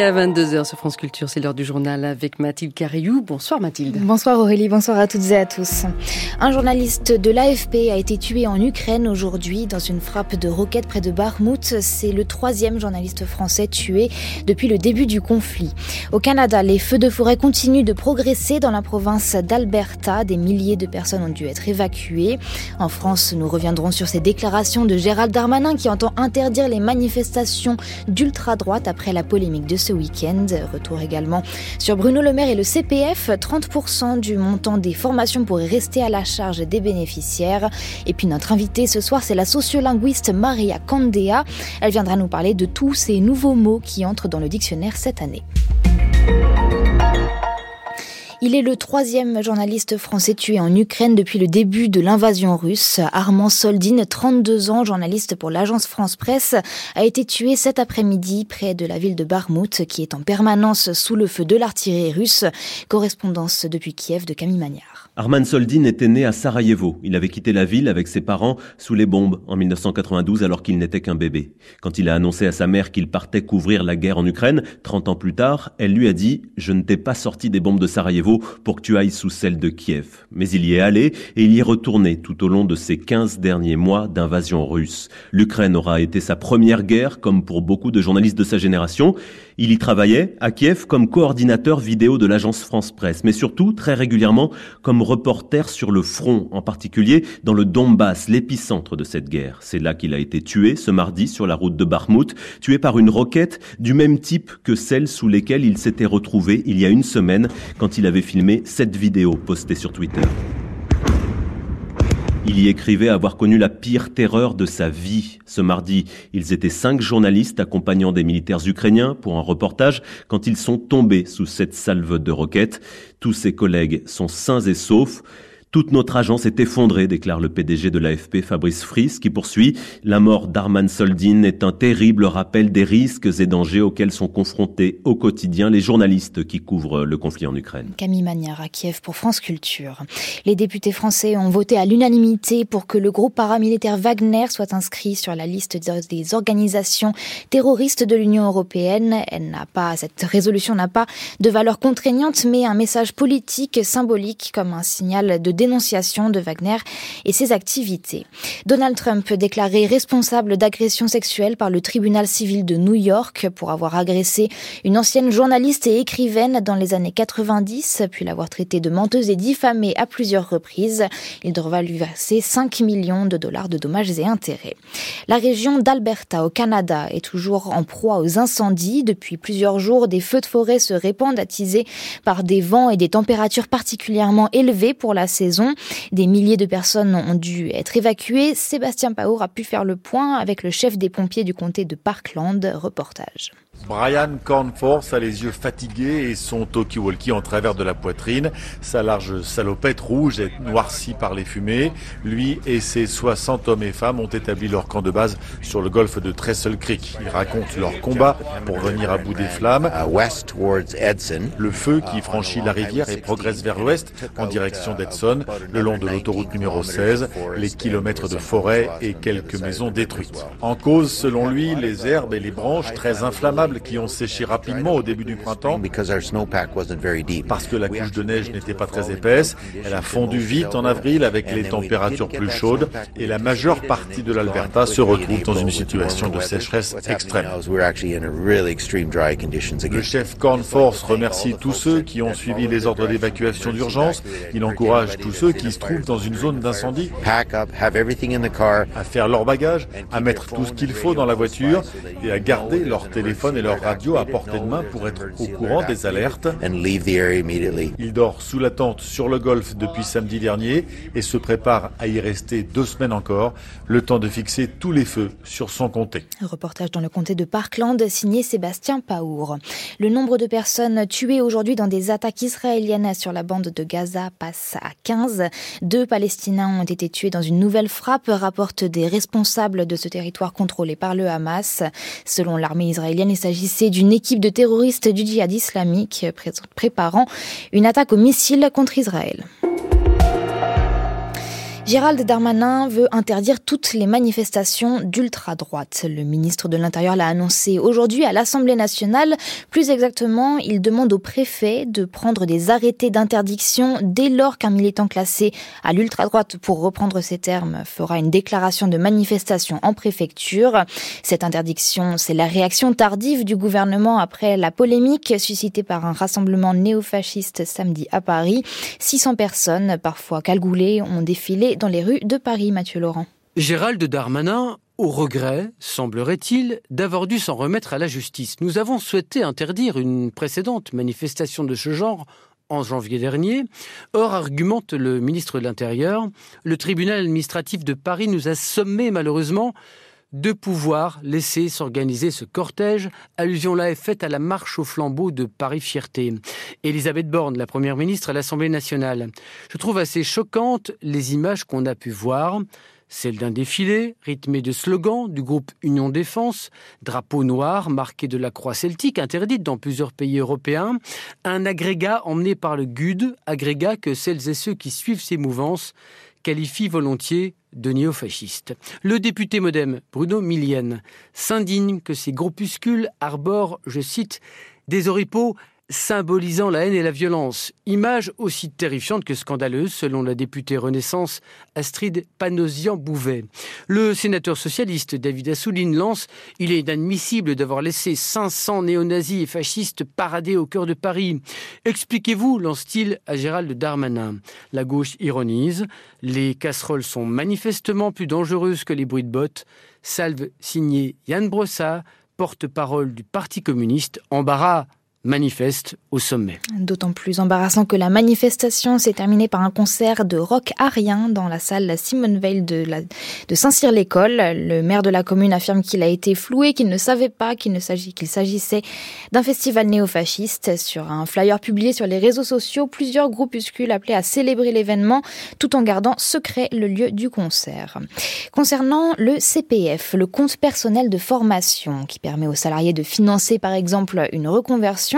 À 22h sur France Culture, c'est l'heure du journal avec Mathilde Cariou. Bonsoir Mathilde. Bonsoir Aurélie, bonsoir à toutes et à tous. Un journaliste de l'AFP a été tué en Ukraine aujourd'hui dans une frappe de roquettes près de Barmouth. C'est le troisième journaliste français tué depuis le début du conflit. Au Canada, les feux de forêt continuent de progresser dans la province d'Alberta. Des milliers de personnes ont dû être évacuées. En France, nous reviendrons sur ces déclarations de Gérald Darmanin qui entend interdire les manifestations d'ultra-droite après la polémique de ce week-end. Retour également sur Bruno Le Maire et le CPF. 30% du montant des formations pourrait rester à la charge des bénéficiaires. Et puis notre invitée ce soir, c'est la sociolinguiste Maria Candea. Elle viendra nous parler de tous ces nouveaux mots qui entrent dans le dictionnaire cette année. Il est le troisième journaliste français tué en Ukraine depuis le début de l'invasion russe. Armand Soldin, 32 ans, journaliste pour l'agence France Presse, a été tué cet après-midi près de la ville de Barmout, qui est en permanence sous le feu de l'artillerie russe. Correspondance depuis Kiev de Camille Magnard. Arman Soldin était né à Sarajevo. Il avait quitté la ville avec ses parents sous les bombes en 1992 alors qu'il n'était qu'un bébé. Quand il a annoncé à sa mère qu'il partait couvrir la guerre en Ukraine, 30 ans plus tard, elle lui a dit « Je ne t'ai pas sorti des bombes de Sarajevo pour que tu ailles sous celles de Kiev ». Mais il y est allé et il y est retourné tout au long de ces 15 derniers mois d'invasion russe. L'Ukraine aura été sa première guerre comme pour beaucoup de journalistes de sa génération. Il y travaillait à Kiev comme coordinateur vidéo de l'agence France Presse, mais surtout très régulièrement comme reporter sur le front, en particulier dans le Donbass, l'épicentre de cette guerre. C'est là qu'il a été tué ce mardi sur la route de Barmouth, tué par une roquette du même type que celle sous lesquelles il s'était retrouvé il y a une semaine quand il avait filmé cette vidéo postée sur Twitter. Il y écrivait avoir connu la pire terreur de sa vie. Ce mardi, ils étaient cinq journalistes accompagnant des militaires ukrainiens pour un reportage quand ils sont tombés sous cette salve de roquettes. Tous ses collègues sont sains et saufs. Toute notre agence est effondrée, déclare le PDG de l'AFP Fabrice Fries, qui poursuit La mort d'Arman Soldin est un terrible rappel des risques et dangers auxquels sont confrontés au quotidien les journalistes qui couvrent le conflit en Ukraine. Camille Magnard à Kiev pour France Culture. Les députés français ont voté à l'unanimité pour que le groupe paramilitaire Wagner soit inscrit sur la liste des organisations terroristes de l'Union européenne. Elle n'a pas, cette résolution n'a pas de valeur contraignante, mais un message politique symbolique comme un signal de dénonciation de Wagner et ses activités. Donald Trump déclaré responsable d'agression sexuelle par le tribunal civil de New York pour avoir agressé une ancienne journaliste et écrivaine dans les années 90, puis l'avoir traitée de menteuse et diffamée à plusieurs reprises. Il devra lui verser 5 millions de dollars de dommages et intérêts. La région d'Alberta au Canada est toujours en proie aux incendies. Depuis plusieurs jours, des feux de forêt se répandent attisés par des vents et des températures particulièrement élevées pour la saison des milliers de personnes ont dû être évacuées. Sébastien Paour a pu faire le point avec le chef des pompiers du comté de Parkland. Reportage. Brian Cornforce a les yeux fatigués et son talkie-walkie en travers de la poitrine. Sa large salopette rouge est noircie par les fumées. Lui et ses 60 hommes et femmes ont établi leur camp de base sur le golfe de Trestle Creek. Ils racontent leur combat pour venir à bout des flammes. Le feu qui franchit la rivière et progresse vers l'ouest en direction d'Edson, le long de l'autoroute numéro 16, les kilomètres de forêt et quelques maisons détruites. En cause, selon lui, les herbes et les branches très inflammables qui ont séché rapidement au début du printemps. Parce que la couche de neige n'était pas très épaisse. Elle a fondu vite en avril avec les températures plus chaudes et la majeure partie de l'Alberta se retrouve dans une situation de sécheresse extrême. Le chef Corn Force remercie tous ceux qui ont suivi les ordres d'évacuation d'urgence. Il encourage tous ceux qui se trouvent dans une zone d'incendie à faire leur bagage, à mettre tout ce qu'il faut dans la voiture et à garder leur téléphone et leur radio à portée de main pour être au courant des alertes. Il dort sous la tente sur le golfe depuis samedi dernier et se prépare à y rester deux semaines encore, le temps de fixer tous les feux sur son comté. reportage dans le comté de Parkland signé Sébastien Paour. Le nombre de personnes tuées aujourd'hui dans des attaques israéliennes sur la bande de Gaza passe à 15. Deux Palestiniens ont été tués dans une nouvelle frappe, rapportent des responsables de ce territoire contrôlé par le Hamas. Selon l'armée israélienne, il s'agissait d'une équipe de terroristes du djihad islamique préparant une attaque au missile contre Israël. Gérald Darmanin veut interdire toutes les manifestations d'ultra-droite. Le ministre de l'Intérieur l'a annoncé aujourd'hui à l'Assemblée nationale. Plus exactement, il demande au préfet de prendre des arrêtés d'interdiction dès lors qu'un militant classé à l'ultra-droite, pour reprendre ces termes, fera une déclaration de manifestation en préfecture. Cette interdiction, c'est la réaction tardive du gouvernement après la polémique suscitée par un rassemblement néofasciste samedi à Paris. 600 personnes, parfois calgoulées, ont défilé dans les rues de Paris, Mathieu Laurent. Gérald Darmanin au regret, semblerait-il, d'avoir dû s'en remettre à la justice. Nous avons souhaité interdire une précédente manifestation de ce genre en janvier dernier. Or, argumente le ministre de l'Intérieur, le tribunal administratif de Paris nous a sommé malheureusement de pouvoir laisser s'organiser ce cortège. Allusion là est faite à la marche au flambeau de Paris Fierté. Elisabeth Borne, la première ministre à l'Assemblée nationale. Je trouve assez choquantes les images qu'on a pu voir. Celle d'un défilé rythmé de slogans du groupe Union Défense, drapeau noir marqué de la croix celtique interdite dans plusieurs pays européens, un agrégat emmené par le GUD, agrégat que celles et ceux qui suivent ces mouvances qualifie volontiers de néofasciste. Le député modem Bruno Millienne s'indigne que ces groupuscules arborent, je cite, des oripeaux symbolisant la haine et la violence. Image aussi terrifiante que scandaleuse, selon la députée Renaissance Astrid Panosian-Bouvet. Le sénateur socialiste David Assouline lance Il est inadmissible d'avoir laissé 500 néo-nazis et fascistes parader au cœur de Paris. Expliquez-vous, lance-t-il à Gérald Darmanin. La gauche ironise Les casseroles sont manifestement plus dangereuses que les bruits de bottes. Salve signé Yann Brossat, porte-parole du Parti communiste. Embarras manifeste au sommet. D'autant plus embarrassant que la manifestation s'est terminée par un concert de rock arien dans la salle Simone Veil de, Saint-Cyr-l'École. Le maire de la commune affirme qu'il a été floué, qu'il ne savait pas qu'il s'agissait d'un festival néofasciste. Sur un flyer publié sur les réseaux sociaux, plusieurs groupuscules appelaient à célébrer l'événement tout en gardant secret le lieu du concert. Concernant le CPF, le compte personnel de formation qui permet aux salariés de financer par exemple une reconversion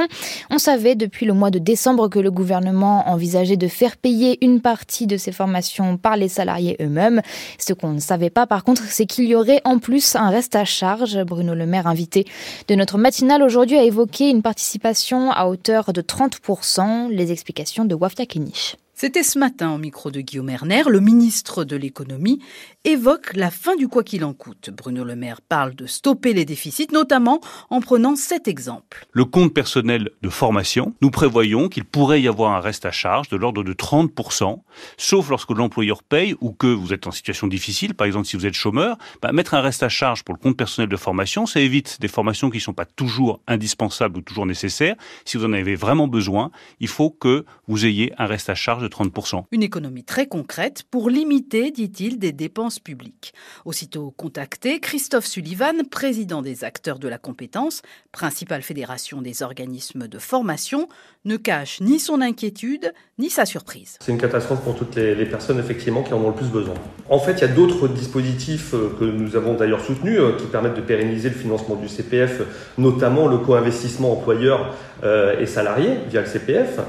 on savait depuis le mois de décembre que le gouvernement envisageait de faire payer une partie de ces formations par les salariés eux-mêmes. Ce qu'on ne savait pas par contre, c'est qu'il y aurait en plus un reste à charge. Bruno Le Maire, invité de notre matinale aujourd'hui, a évoqué une participation à hauteur de 30%. Les explications de Wafia Kenich. C'était ce matin au micro de Guillaume Erner, le ministre de l'économie évoque la fin du quoi qu'il en coûte. Bruno Le Maire parle de stopper les déficits, notamment en prenant cet exemple. Le compte personnel de formation, nous prévoyons qu'il pourrait y avoir un reste à charge de l'ordre de 30%, sauf lorsque l'employeur paye ou que vous êtes en situation difficile, par exemple si vous êtes chômeur, bah, mettre un reste à charge pour le compte personnel de formation, ça évite des formations qui ne sont pas toujours indispensables ou toujours nécessaires. Si vous en avez vraiment besoin, il faut que vous ayez un reste à charge de 30%. Une économie très concrète pour limiter, dit-il, des dépenses publiques. Aussitôt contacté, Christophe Sullivan, président des acteurs de la compétence, principale fédération des organismes de formation, ne cache ni son inquiétude ni sa surprise. C'est une catastrophe pour toutes les, personnes effectivement qui en ont le plus besoin. En fait, il y a d'autres dispositifs euh, que nous avons d'ailleurs soutenus euh, qui permettent de pérenniser le financement du CPF, notamment le co-investissement employeur euh, et salariés via le CPF,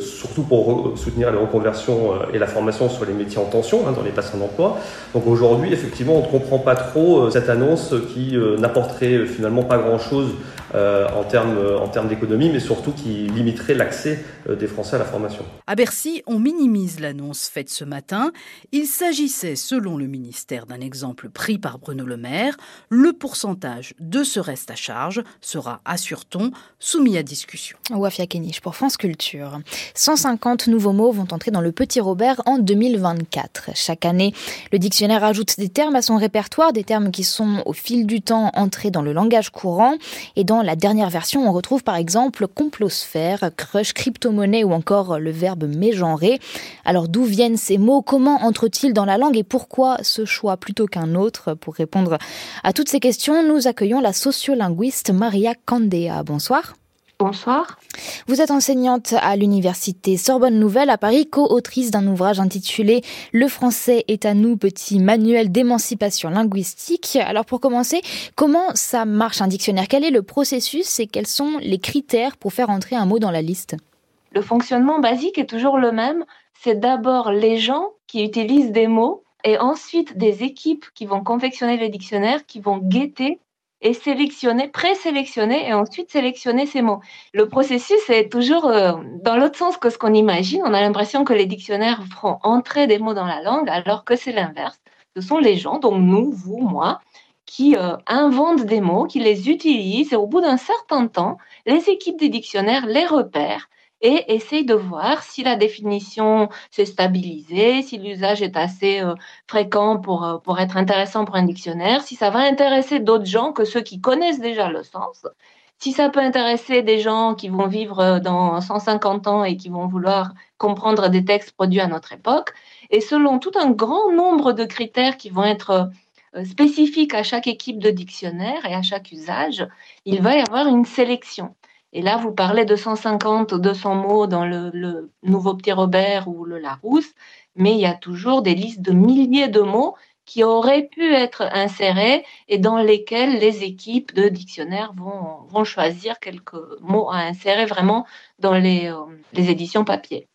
surtout pour soutenir les reconversions et la formation sur les métiers en tension hein, dans les bassins d'emploi. Donc aujourd'hui, effectivement, on ne comprend pas trop cette annonce qui n'apporterait finalement pas grand-chose en termes en termes d'économie, mais surtout qui limiterait l'accès des Français à la formation. À Bercy, on minimise l'annonce faite ce matin. Il s'agissait, selon le ministère, d'un exemple pris par Bruno Le Maire. Le pourcentage de ce reste à charge sera, assure-t-on, soumis à discussion. Wafia Kenich pour France Culture. 150 nouveaux mots vont entrer dans le Petit Robert en 2024. Chaque année, le dictionnaire ajoute des termes à son répertoire, des termes qui sont au fil du temps entrés dans le langage courant. Et dans la dernière version, on retrouve par exemple complosphère, crush, crypto-monnaie ou encore le verbe mégenrer. Alors d'où viennent ces mots? Comment entrent-ils dans la langue? Et pourquoi ce choix plutôt qu'un autre? Pour répondre à toutes ces questions, nous accueillons la sociolinguiste Maria Candea. Bonsoir. Bonsoir. Vous êtes enseignante à l'université Sorbonne Nouvelle à Paris, co-autrice d'un ouvrage intitulé Le français est à nous, petit manuel d'émancipation linguistique. Alors pour commencer, comment ça marche un dictionnaire? Quel est le processus et quels sont les critères pour faire entrer un mot dans la liste? Le fonctionnement basique est toujours le même. C'est d'abord les gens qui utilisent des mots et ensuite des équipes qui vont confectionner les dictionnaires, qui vont guetter et sélectionner, présélectionner et ensuite sélectionner ces mots. Le processus est toujours euh, dans l'autre sens que ce qu'on imagine. On a l'impression que les dictionnaires feront entrer des mots dans la langue alors que c'est l'inverse. Ce sont les gens, donc nous, vous, moi, qui euh, inventent des mots, qui les utilisent et au bout d'un certain temps, les équipes des dictionnaires les repèrent et essaye de voir si la définition s'est stabilisée, si l'usage est assez euh, fréquent pour, euh, pour être intéressant pour un dictionnaire, si ça va intéresser d'autres gens que ceux qui connaissent déjà le sens, si ça peut intéresser des gens qui vont vivre euh, dans 150 ans et qui vont vouloir comprendre des textes produits à notre époque, et selon tout un grand nombre de critères qui vont être spécifiques à chaque équipe de dictionnaire et à chaque usage, il va y avoir une sélection. Et là, vous parlez de 150 ou 200 mots dans le, nouveau Petit Robert ou le Larousse, mais il y a toujours des listes de milliers de mots qui auraient pu être insérés et dans lesquels les équipes de dictionnaires vont, choisir quelques mots à insérer vraiment dans les, euh, les éditions papier.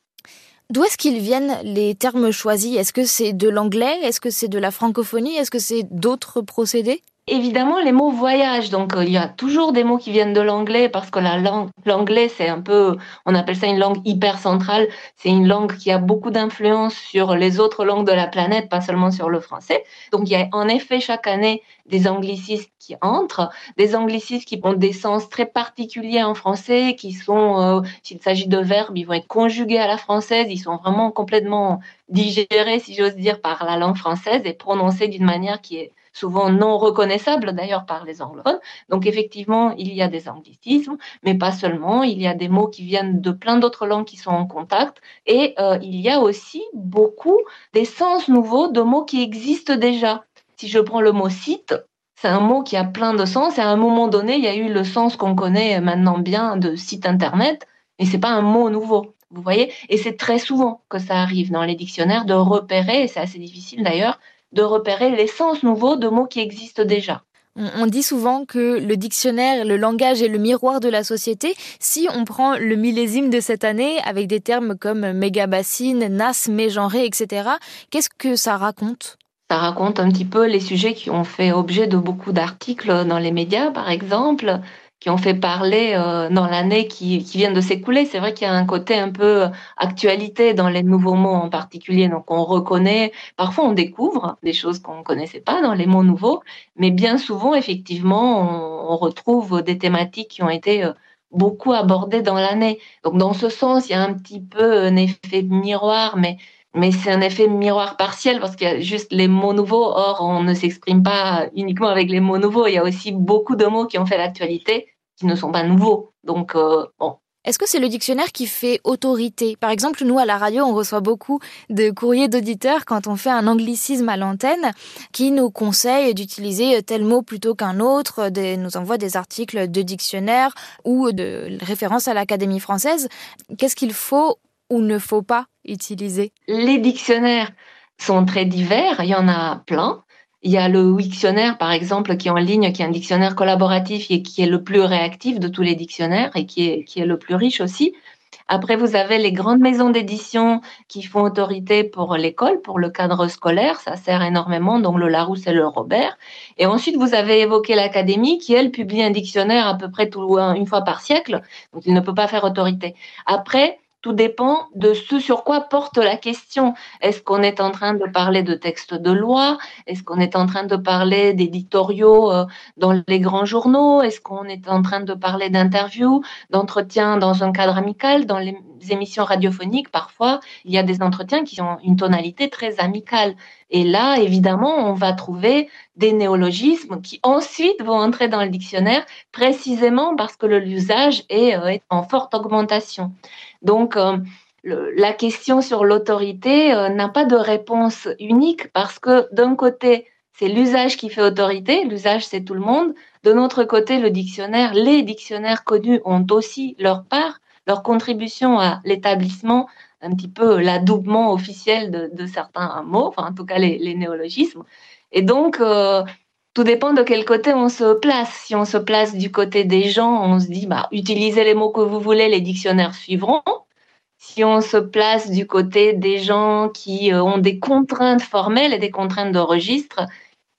D'où est-ce qu'ils viennent les termes choisis? Est-ce que c'est de l'anglais? Est-ce que c'est de la francophonie? Est-ce que c'est d'autres procédés? Évidemment, les mots voyagent. Donc, euh, il y a toujours des mots qui viennent de l'anglais parce que la langue, l'anglais, c'est un peu, on appelle ça une langue hyper centrale. C'est une langue qui a beaucoup d'influence sur les autres langues de la planète, pas seulement sur le français. Donc, il y a en effet chaque année des anglicismes qui entrent, des anglicismes qui ont des sens très particuliers en français, qui sont, euh, s'il s'agit de verbes, ils vont être conjugués à la française, ils sont vraiment complètement digérés, si j'ose dire, par la langue française et prononcés d'une manière qui est souvent non reconnaissables d'ailleurs par les anglophones. Donc effectivement, il y a des anglicismes, mais pas seulement. Il y a des mots qui viennent de plein d'autres langues qui sont en contact. Et euh, il y a aussi beaucoup des sens nouveaux de mots qui existent déjà. Si je prends le mot site, c'est un mot qui a plein de sens. Et à un moment donné, il y a eu le sens qu'on connaît maintenant bien de site internet, mais c'est pas un mot nouveau. Vous voyez? Et c'est très souvent que ça arrive dans les dictionnaires de repérer, et c'est assez difficile d'ailleurs, de repérer les sens nouveaux de mots qui existent déjà. On dit souvent que le dictionnaire, le langage est le miroir de la société. Si on prend le millésime de cette année avec des termes comme mégabassine, nas, mégenré, etc., qu'est-ce que ça raconte? Ça raconte un petit peu les sujets qui ont fait objet de beaucoup d'articles dans les médias, par exemple, qui ont fait parler euh, dans l'année qui, qui, vient de s'écouler. C'est vrai qu'il y a un côté un peu actualité dans les nouveaux mots en particulier. Donc on reconnaît, parfois on découvre des choses qu'on ne connaissait pas dans les mots nouveaux, mais bien souvent, effectivement, on, retrouve des thématiques qui ont été euh, beaucoup abordées dans l'année. Donc dans ce sens, il y a un petit peu un effet miroir, mais mais c'est un effet miroir partiel parce qu'il y a juste les mots nouveaux. Or, on ne s'exprime pas uniquement avec les mots nouveaux. Il y a aussi beaucoup de mots qui ont fait l'actualité qui ne sont pas nouveaux. Donc, euh, bon. Est-ce que c'est le dictionnaire qui fait autorité? Par exemple, nous, à la radio, on reçoit beaucoup de courriers d'auditeurs quand on fait un anglicisme à l'antenne qui nous conseille d'utiliser tel mot plutôt qu'un autre, nous envoie des articles de dictionnaire ou de références à l'Académie française. Qu'est-ce qu'il faut ou ne faut pas utiliser? Les dictionnaires sont très divers, il y en a plein. Il y a le Wiktionnaire, par exemple, qui est en ligne, qui est un dictionnaire collaboratif et qui est le plus réactif de tous les dictionnaires et qui est, qui est le plus riche aussi. Après, vous avez les grandes maisons d'édition qui font autorité pour l'école, pour le cadre scolaire. Ça sert énormément, donc le Larousse et le Robert. Et ensuite, vous avez évoqué l'Académie qui, elle, publie un dictionnaire à peu près tout, une fois par siècle. Donc, il ne peut pas faire autorité. Après, tout dépend de ce sur quoi porte la question. Est-ce qu'on est en train de parler de textes de loi? Est-ce qu'on est en train de parler d'éditoriaux euh, dans les grands journaux? Est-ce qu'on est en train de parler d'interviews, d'entretiens dans un cadre amical? Dans les émissions radiophoniques, parfois, il y a des entretiens qui ont une tonalité très amicale. Et là, évidemment, on va trouver des néologismes qui ensuite vont entrer dans le dictionnaire précisément parce que l'usage est, euh, est en forte augmentation. Donc, euh, la question sur l'autorité euh, n'a pas de réponse unique parce que d'un côté, c'est l'usage qui fait autorité, l'usage c'est tout le monde. De notre côté, le dictionnaire, les dictionnaires connus ont aussi leur part, leur contribution à l'établissement, un petit peu l'adoubement officiel de, certains mots, enfin en tout cas les, néologismes. Et donc, euh, tout dépend de quel côté on se place. Si on se place du côté des gens, on se dit, bah, utilisez les mots que vous voulez, les dictionnaires suivront. si on se place du côté des gens qui ont des contraintes formelles et des contraintes de registre,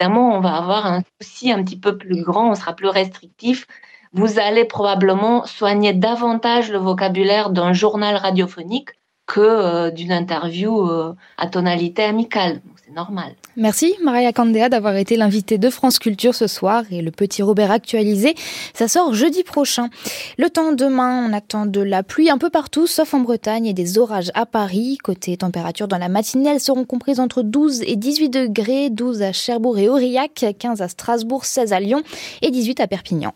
évidemment, on va avoir un souci un petit peu plus grand, on sera plus restrictif. Vous allez probablement soigner davantage le vocabulaire d'un journal radiophonique que euh, d'une interview euh, à tonalité amicale. Merci Maria Candéa d'avoir été l'invitée de France Culture ce soir et le petit Robert actualisé, ça sort jeudi prochain. Le temps demain, on attend de la pluie un peu partout sauf en Bretagne et des orages à Paris. Côté température dans la matinée, elles seront comprises entre 12 et 18 degrés, 12 à Cherbourg et Aurillac, 15 à Strasbourg, 16 à Lyon et 18 à Perpignan.